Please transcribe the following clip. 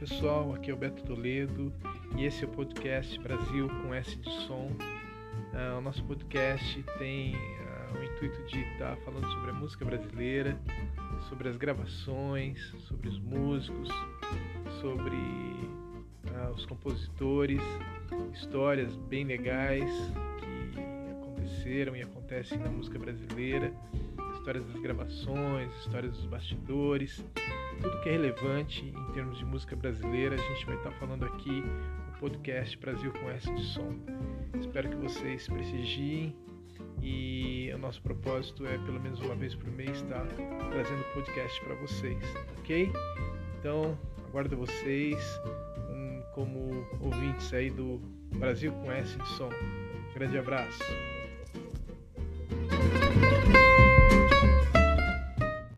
pessoal, aqui é o Beto Toledo e esse é o podcast Brasil com S de som. Uh, o nosso podcast tem uh, o intuito de estar falando sobre a música brasileira, sobre as gravações, sobre os músicos, sobre uh, os compositores, histórias bem legais que aconteceram e acontecem na música brasileira, histórias das gravações, histórias dos bastidores tudo que é relevante em termos de música brasileira, a gente vai estar falando aqui no podcast Brasil com S de Som. Espero que vocês prestigiem e o nosso propósito é pelo menos uma vez por mês estar trazendo podcast para vocês, ok? Então, aguardo vocês um, como ouvintes aí do Brasil com S de Som. Um grande abraço.